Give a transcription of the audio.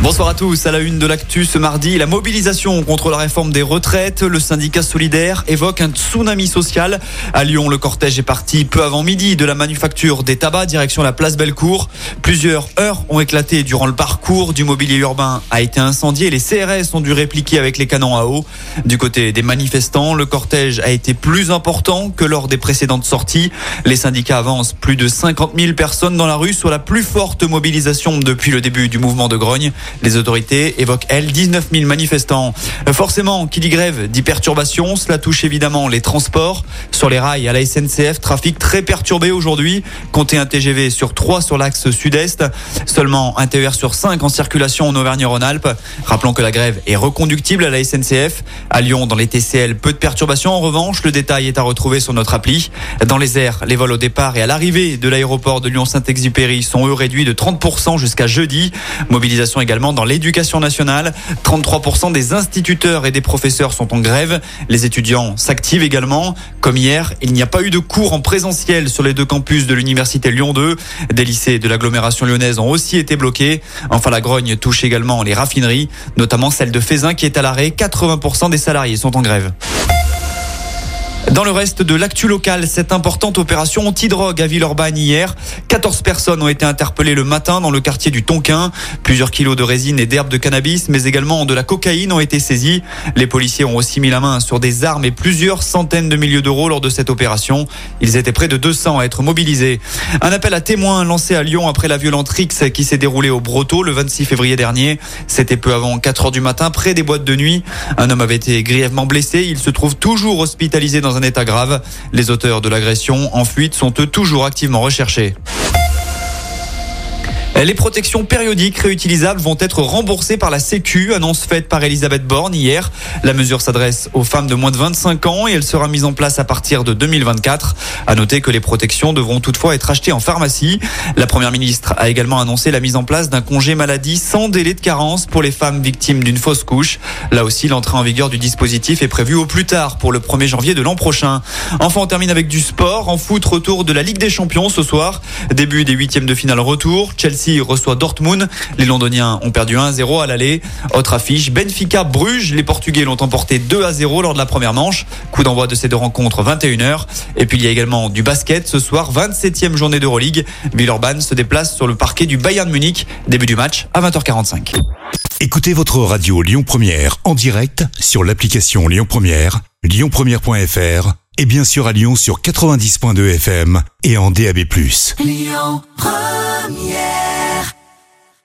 Bonsoir à tous. À la une de l'actu ce mardi, la mobilisation contre la réforme des retraites. Le syndicat solidaire évoque un tsunami social. À Lyon, le cortège est parti peu avant midi de la manufacture des tabacs direction la place Bellecour. Plusieurs heures ont éclaté durant le parcours. Du mobilier urbain a été incendié. Les CRS ont dû répliquer avec les canons à eau. Du côté des manifestants, le cortège a été plus important que lors des précédentes sorties. Les syndicats avancent plus de 50 000 personnes dans la rue, soit la plus forte mobilisation depuis le début du mouvement de grogne. Les autorités évoquent, elles, 19 000 manifestants. Forcément, qui dit grève dit perturbation. Cela touche évidemment les transports. Sur les rails, à la SNCF, trafic très perturbé aujourd'hui. Comptez un TGV sur 3 sur l'axe sud-est. Seulement un TER sur 5 en circulation en Auvergne-Rhône-Alpes. Rappelons que la grève est reconductible à la SNCF. À Lyon, dans les TCL, peu de perturbations. En revanche, le détail est à retrouver sur notre appli. Dans les airs, les vols au départ et à l'arrivée de l'aéroport de Lyon-Saint-Exupéry sont eux réduits de 30% jusqu'à jeudi. Mobilisation également dans l'éducation nationale. 33% des instituteurs et des professeurs sont en grève. Les étudiants s'activent également. Comme hier, il n'y a pas eu de cours en présentiel sur les deux campus de l'université Lyon 2. Des lycées de l'agglomération lyonnaise ont aussi été bloqués. Enfin, la grogne touche également les raffineries, notamment celle de Fézin qui est à l'arrêt. 80% des salariés sont en grève. Dans le reste de l'actu local, cette importante opération anti-drogue à Villeurbanne hier. 14 personnes ont été interpellées le matin dans le quartier du Tonquin. Plusieurs kilos de résine et d'herbes de cannabis, mais également de la cocaïne ont été saisis. Les policiers ont aussi mis la main sur des armes et plusieurs centaines de milliers d'euros lors de cette opération. Ils étaient près de 200 à être mobilisés. Un appel à témoins lancé à Lyon après la violente Rix qui s'est déroulée au Broto le 26 février dernier. C'était peu avant 4 heures du matin près des boîtes de nuit. Un homme avait été grièvement blessé. Il se trouve toujours hospitalisé dans un état grave. Les auteurs de l'agression en fuite sont eux toujours activement recherchés. Les protections périodiques réutilisables vont être remboursées par la Sécu, annonce faite par Elisabeth Borne hier. La mesure s'adresse aux femmes de moins de 25 ans et elle sera mise en place à partir de 2024. À noter que les protections devront toutefois être achetées en pharmacie. La première ministre a également annoncé la mise en place d'un congé maladie sans délai de carence pour les femmes victimes d'une fausse couche. Là aussi, l'entrée en vigueur du dispositif est prévue au plus tard pour le 1er janvier de l'an prochain. Enfin, on termine avec du sport. En foot, retour de la Ligue des Champions ce soir. Début des huitièmes de finale retour. Chelsea reçoit Dortmund. Les Londoniens ont perdu 1-0 à l'aller. Autre affiche, Benfica Bruges. Les Portugais l'ont emporté 2 à 0 lors de la première manche. Coup d'envoi de ces deux rencontres 21h. Et puis il y a également du basket ce soir, 27e journée d'Euroleague. Villeurbanne se déplace sur le parquet du Bayern Munich. Début du match à 20h45. Écoutez votre radio Lyon Première en direct sur l'application Lyon Première, lyonpremière.fr et bien sûr à Lyon sur 90.2 FM et en DAB+. Lyon Première